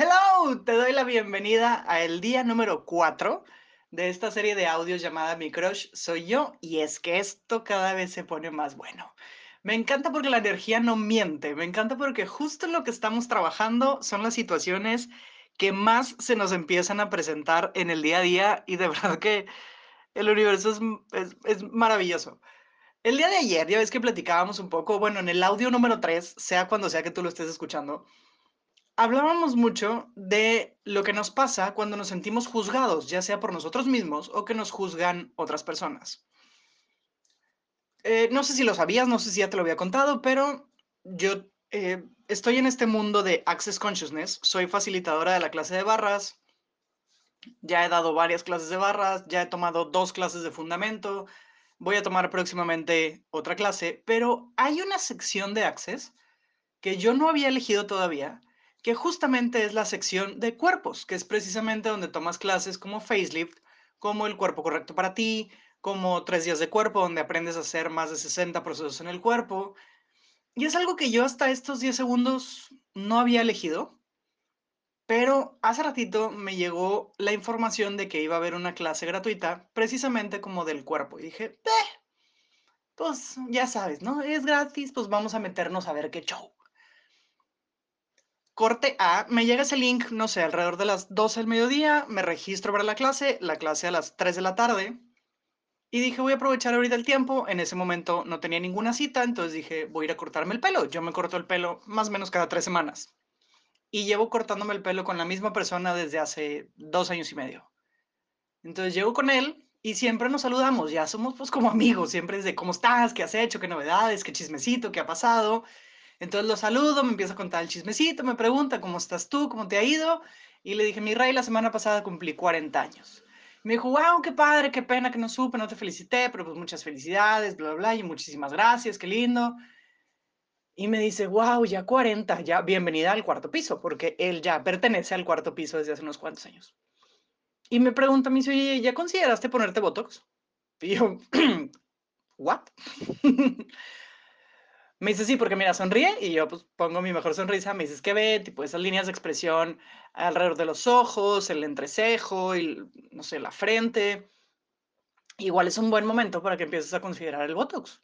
Hello, te doy la bienvenida a el día número 4 de esta serie de audios llamada Mi Crush Soy Yo y es que esto cada vez se pone más bueno. Me encanta porque la energía no miente, me encanta porque justo lo que estamos trabajando son las situaciones que más se nos empiezan a presentar en el día a día y de verdad que el universo es, es, es maravilloso. El día de ayer, ya ves que platicábamos un poco, bueno, en el audio número 3, sea cuando sea que tú lo estés escuchando, hablábamos mucho de lo que nos pasa cuando nos sentimos juzgados, ya sea por nosotros mismos o que nos juzgan otras personas. Eh, no sé si lo sabías, no sé si ya te lo había contado, pero yo eh, estoy en este mundo de Access Consciousness, soy facilitadora de la clase de barras, ya he dado varias clases de barras, ya he tomado dos clases de fundamento, voy a tomar próximamente otra clase, pero hay una sección de Access que yo no había elegido todavía, que justamente es la sección de cuerpos, que es precisamente donde tomas clases como facelift, como el cuerpo correcto para ti, como tres días de cuerpo, donde aprendes a hacer más de 60 procesos en el cuerpo. Y es algo que yo hasta estos 10 segundos no había elegido, pero hace ratito me llegó la información de que iba a haber una clase gratuita, precisamente como del cuerpo. Y dije, pues ya sabes, ¿no? Es gratis, pues vamos a meternos a ver qué show. Corte A, me llega ese link, no sé, alrededor de las 12 del mediodía, me registro para la clase, la clase a las 3 de la tarde, y dije, voy a aprovechar ahorita el tiempo, en ese momento no tenía ninguna cita, entonces dije, voy a ir a cortarme el pelo, yo me corto el pelo más o menos cada tres semanas, y llevo cortándome el pelo con la misma persona desde hace dos años y medio. Entonces llego con él y siempre nos saludamos, ya somos pues como amigos, siempre es de cómo estás, qué has hecho, qué novedades, qué chismecito, qué ha pasado, entonces lo saludo, me empieza a contar el chismecito, me pregunta, ¿cómo estás tú? ¿Cómo te ha ido? Y le dije, mi rey, la semana pasada cumplí 40 años. Me dijo, wow, qué padre, qué pena que no supe, no te felicité, pero pues muchas felicidades, bla, bla, bla, y muchísimas gracias, qué lindo. Y me dice, wow, ya 40, ya bienvenida al cuarto piso, porque él ya pertenece al cuarto piso desde hace unos cuantos años. Y me pregunta, me dice, oye, ¿ya consideraste ponerte Botox? Y yo, ¿what? Me dice, sí, porque mira, sonríe y yo pues pongo mi mejor sonrisa, me dices que ve, tipo esas líneas de expresión alrededor de los ojos, el entrecejo y, no sé, la frente. Igual es un buen momento para que empieces a considerar el Botox.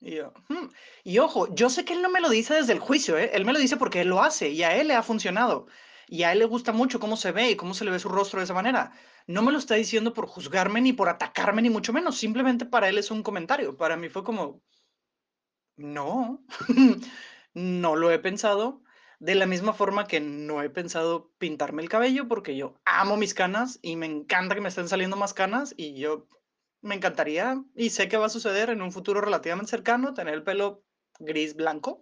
Y yo, hmm". y ojo, yo sé que él no me lo dice desde el juicio, ¿eh? él me lo dice porque él lo hace y a él le ha funcionado. Y a él le gusta mucho cómo se ve y cómo se le ve su rostro de esa manera. No me lo está diciendo por juzgarme ni por atacarme, ni mucho menos. Simplemente para él es un comentario. Para mí fue como, no, no lo he pensado. De la misma forma que no he pensado pintarme el cabello porque yo amo mis canas y me encanta que me estén saliendo más canas y yo me encantaría y sé que va a suceder en un futuro relativamente cercano tener el pelo gris blanco.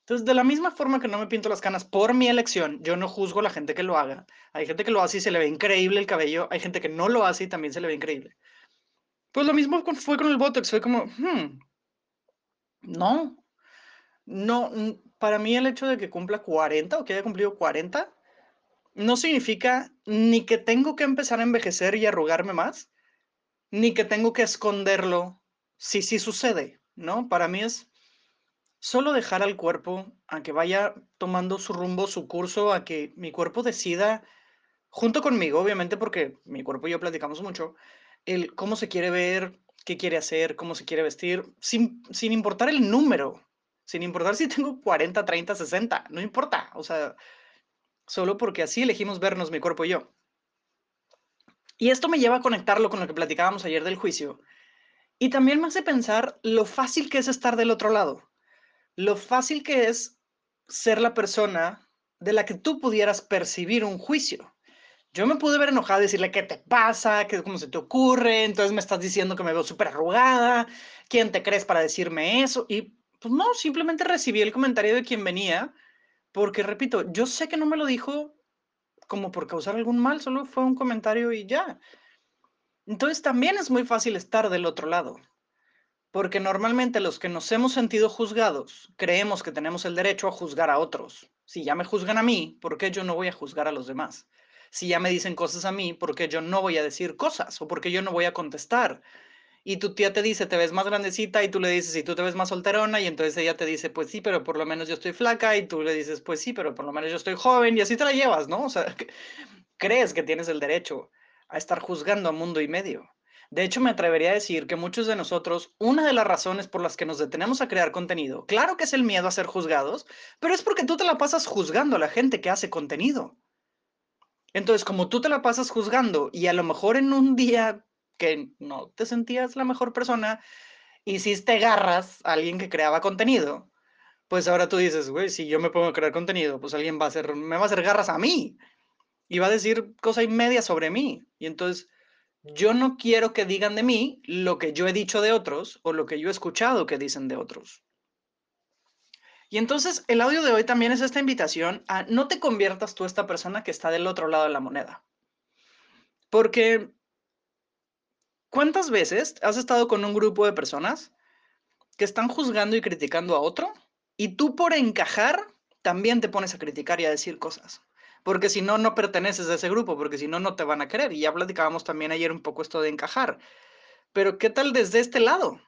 Entonces, de la misma forma que no me pinto las canas por mi elección, yo no juzgo a la gente que lo haga. Hay gente que lo hace y se le ve increíble el cabello, hay gente que no lo hace y también se le ve increíble. Pues lo mismo fue con el Botox, fue como, hmm, no, no, para mí el hecho de que cumpla 40 o que haya cumplido 40 no significa ni que tengo que empezar a envejecer y arrugarme más, ni que tengo que esconderlo si sí sucede, ¿no? Para mí es solo dejar al cuerpo a que vaya tomando su rumbo, su curso, a que mi cuerpo decida, junto conmigo, obviamente, porque mi cuerpo y yo platicamos mucho, el cómo se quiere ver, qué quiere hacer, cómo se quiere vestir, sin, sin importar el número, sin importar si tengo 40, 30, 60, no importa, o sea, solo porque así elegimos vernos mi cuerpo y yo. Y esto me lleva a conectarlo con lo que platicábamos ayer del juicio. Y también me hace pensar lo fácil que es estar del otro lado, lo fácil que es ser la persona de la que tú pudieras percibir un juicio. Yo me pude ver enojada, decirle, ¿qué te pasa? ¿Qué, ¿Cómo se te ocurre? Entonces me estás diciendo que me veo súper arrugada. ¿Quién te crees para decirme eso? Y pues no, simplemente recibí el comentario de quien venía, porque repito, yo sé que no me lo dijo como por causar algún mal, solo fue un comentario y ya. Entonces también es muy fácil estar del otro lado, porque normalmente los que nos hemos sentido juzgados creemos que tenemos el derecho a juzgar a otros. Si ya me juzgan a mí, ¿por qué yo no voy a juzgar a los demás? Si ya me dicen cosas a mí, ¿por qué yo no voy a decir cosas o por qué yo no voy a contestar? y tu tía te dice, te ves más grandecita, y tú le dices, y tú te ves más solterona, y entonces ella te dice, pues sí, pero por lo menos yo estoy flaca, y tú le dices, pues sí, pero por lo menos yo estoy joven, y así te la llevas, ¿no? O sea, crees que tienes el derecho a estar juzgando a mundo y medio. De hecho, me atrevería a decir que muchos de nosotros, una de las razones por las que nos detenemos a crear contenido, claro que es el miedo a ser juzgados, pero es porque tú te la pasas juzgando a la gente que hace contenido. Entonces, como tú te la pasas juzgando y a lo mejor en un día que no te sentías la mejor persona, hiciste garras a alguien que creaba contenido, pues ahora tú dices, güey, si yo me pongo a crear contenido, pues alguien va a hacer, me va a hacer garras a mí y va a decir cosa y media sobre mí. Y entonces yo no quiero que digan de mí lo que yo he dicho de otros o lo que yo he escuchado que dicen de otros. Y entonces el audio de hoy también es esta invitación a no te conviertas tú esta persona que está del otro lado de la moneda. Porque ¿cuántas veces has estado con un grupo de personas que están juzgando y criticando a otro y tú por encajar también te pones a criticar y a decir cosas? porque si no, no perteneces a ese grupo, porque si no, no te van a querer. Y ya platicábamos también ayer un poco esto de encajar. Pero ¿qué tal desde este lado?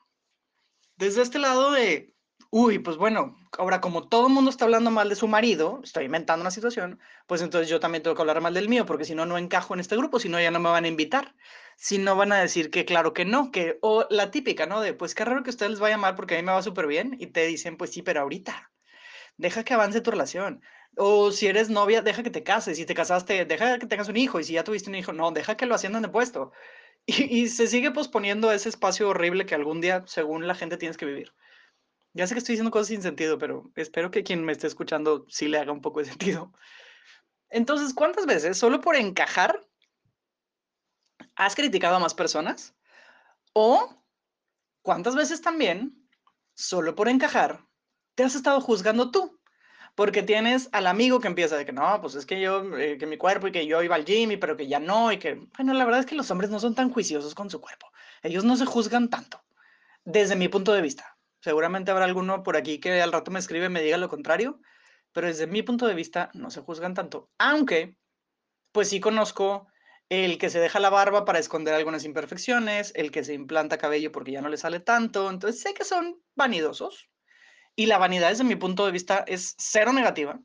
Desde este lado de, uy, pues bueno, ahora como todo el mundo está hablando mal de su marido, estoy inventando una situación, pues entonces yo también tengo que hablar mal del mío, porque si no, no encajo en este grupo, si no, ya no me van a invitar. Si no, van a decir que claro que no, que, o la típica, ¿no? De, pues qué raro que a ustedes les vaya mal porque a mí me va súper bien, y te dicen, pues sí, pero ahorita. Deja que avance tu relación o si eres novia, deja que te cases. Si te casaste, deja que tengas un hijo. Y si ya tuviste un hijo, no, deja que lo asciendan de puesto. Y, se sigue posponiendo ese espacio horrible que algún día, según la gente, tienes que vivir. Ya sé que estoy diciendo cosas sin sentido, pero espero que quien me esté escuchando sí le haga un poco de sentido. Entonces, ¿cuántas veces, solo por encajar, has criticado a más personas? ¿O cuántas veces también, solo por encajar, te has estado juzgando tú? porque tienes al amigo que empieza de que no, pues es que yo, eh, que mi cuerpo y que yo iba al gym, y, pero que ya no, y que, bueno, la verdad es que los hombres no son tan juiciosos con su cuerpo. Ellos no se juzgan tanto, desde mi punto de vista. Seguramente habrá alguno por aquí que al rato me escribe y me diga lo contrario, pero desde mi punto de vista no se juzgan tanto. Aunque, pues sí conozco el que se deja la barba para esconder algunas imperfecciones, el que se implanta cabello porque ya no le sale tanto, entonces sé que son vanidosos, y la vanidad desde mi punto de vista es cero negativa.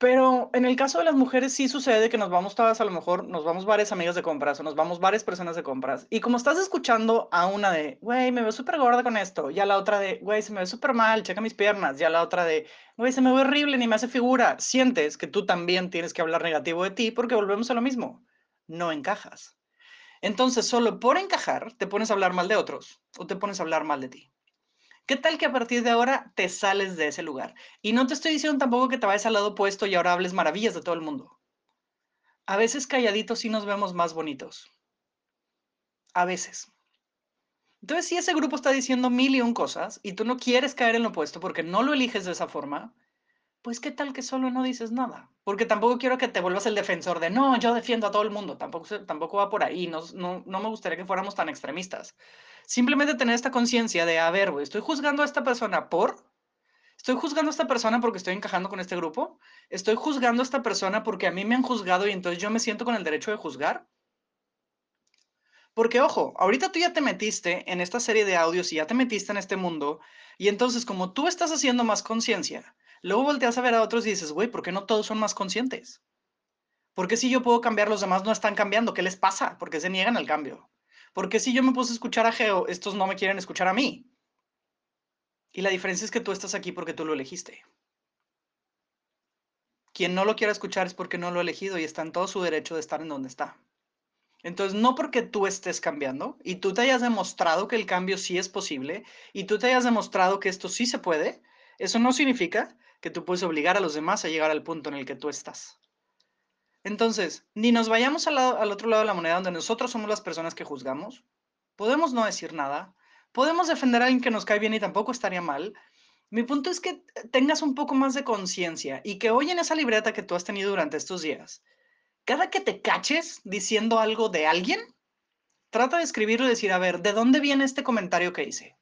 Pero en el caso de las mujeres sí sucede que nos vamos todas, a lo mejor nos vamos varias amigas de compras o nos vamos varias personas de compras. Y como estás escuchando a una de, güey, me veo súper gorda con esto, y a la otra de, güey, se me ve súper mal, checa mis piernas, y a la otra de, güey, se me ve horrible, ni me hace figura, sientes que tú también tienes que hablar negativo de ti porque volvemos a lo mismo, no encajas. Entonces, solo por encajar, te pones a hablar mal de otros o te pones a hablar mal de ti. ¿Qué tal que a partir de ahora te sales de ese lugar? Y no te estoy diciendo tampoco que te vayas al lado opuesto y ahora hables maravillas de todo el mundo. A veces calladitos sí nos vemos más bonitos. A veces. Entonces, si ese grupo está diciendo mil y un cosas y tú no quieres caer en lo opuesto porque no lo eliges de esa forma, pues qué tal que solo no dices nada. Porque tampoco quiero que te vuelvas el defensor de, no, yo defiendo a todo el mundo. Tampoco, tampoco va por ahí. No, no, no me gustaría que fuéramos tan extremistas. Simplemente tener esta conciencia de, a ver, güey, estoy juzgando a esta persona por... Estoy juzgando a esta persona porque estoy encajando con este grupo. Estoy juzgando a esta persona porque a mí me han juzgado y entonces yo me siento con el derecho de juzgar. Porque, ojo, ahorita tú ya te metiste en esta serie de audios y ya te metiste en este mundo. Y entonces, como tú estás haciendo más conciencia, luego volteas a ver a otros y dices, güey, ¿por qué no todos son más conscientes? ¿Por qué si yo puedo cambiar, los demás no están cambiando? ¿Qué les pasa? ¿Por qué se niegan al cambio? Porque si yo me puse a escuchar a Geo, estos no me quieren escuchar a mí. Y la diferencia es que tú estás aquí porque tú lo elegiste. Quien no lo quiera escuchar es porque no lo ha elegido y está en todo su derecho de estar en donde está. Entonces, no porque tú estés cambiando y tú te hayas demostrado que el cambio sí es posible y tú te hayas demostrado que esto sí se puede, eso no significa que tú puedes obligar a los demás a llegar al punto en el que tú estás. Entonces, ni nos vayamos al, al, otro lado de la moneda donde nosotros somos las personas que juzgamos. Podemos no decir nada. Podemos defender a alguien que nos cae bien y tampoco estaría mal. Mi punto es que tengas un poco más de conciencia y que hoy en esa libreta que tú has tenido durante estos días, cada que te caches diciendo algo de alguien, trata de escribirlo y decir, a ver, ¿de dónde viene este comentario que hice?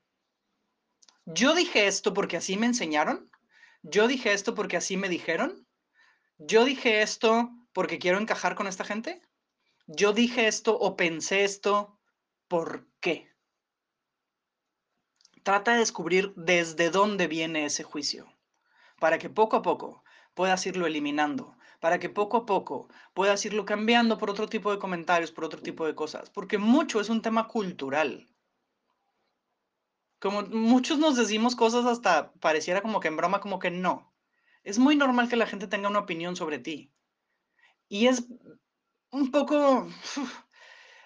Yo dije esto porque así me enseñaron. Yo dije esto porque así me dijeron. Yo dije esto porque quiero encajar con esta gente? ¿Yo dije esto o pensé esto por qué. Trata de descubrir desde dónde viene ese juicio, para que poco a poco puedas irlo eliminando, para que poco a poco puedas irlo cambiando por otro tipo de comentarios, por otro tipo de cosas, porque mucho es un tema cultural. Como muchos nos decimos cosas hasta pareciera como que en broma, como que no. Es muy normal que la gente tenga una opinión sobre ti. Y es un poco...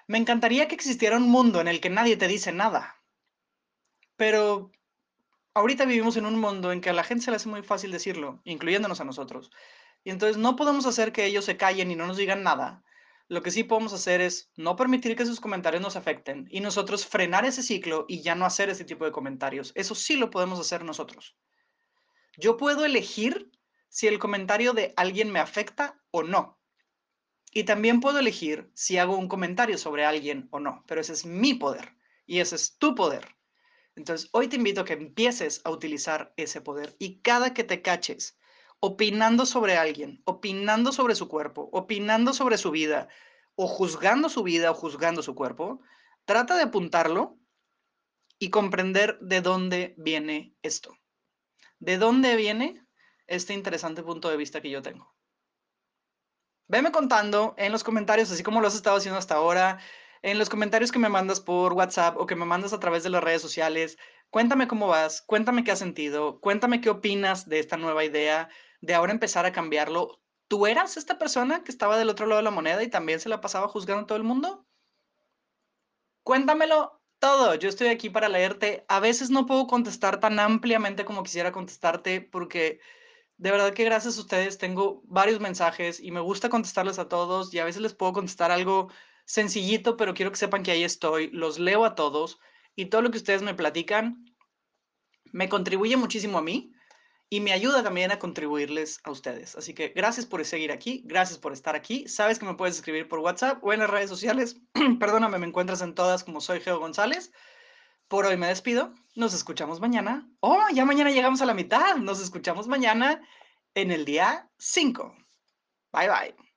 Me encantaría que existiera un mundo en el que nadie te dice nada. Pero ahorita vivimos en un mundo en que a la gente se le hace muy fácil decirlo, incluyéndonos a nosotros. Y entonces no podemos hacer que ellos se callen y no nos digan nada. Lo que sí podemos hacer es no permitir que sus comentarios nos afecten y nosotros frenar ese ciclo y ya no hacer ese tipo de comentarios. Eso sí lo podemos hacer nosotros. Yo puedo elegir si el comentario de alguien me afecta o no. Y también puedo elegir si hago un comentario sobre alguien o no, pero ese es mi poder y ese es tu poder. Entonces, hoy te invito a que empieces a utilizar ese poder y cada que te caches opinando sobre alguien, opinando sobre su cuerpo, opinando sobre su vida, o juzgando su vida o juzgando su cuerpo, trata de apuntarlo y comprender de dónde viene esto. ¿De dónde viene este interesante punto de vista que yo tengo? Veme contando en los comentarios, así como lo has estado haciendo hasta ahora, en los comentarios que me mandas por WhatsApp o que me mandas a través de las redes sociales. Cuéntame cómo vas, cuéntame qué has sentido, cuéntame qué opinas de esta nueva idea, de ahora empezar a cambiarlo. ¿Tú eras esta persona que estaba del otro lado de la moneda y también se la pasaba juzgando a todo el mundo? Cuéntamelo todo. Yo estoy aquí para leerte. A veces no puedo contestar tan ampliamente como quisiera contestarte porque de verdad que gracias a ustedes tengo varios mensajes y me gusta contestarles a todos y a veces les puedo contestar algo sencillito, pero quiero que sepan que ahí estoy, los leo a todos y todo lo que ustedes me platican me contribuye muchísimo a mí y me ayuda también a contribuirles a ustedes. Así que gracias por seguir aquí, gracias por estar aquí. Sabes que me puedes escribir por WhatsApp o en las redes sociales. Perdóname, me encuentras en todas como soy Geo González. Por hoy me despido. Nos escuchamos mañana. Oh, ya mañana llegamos a la mitad. Nos escuchamos mañana en el día 5. Bye bye.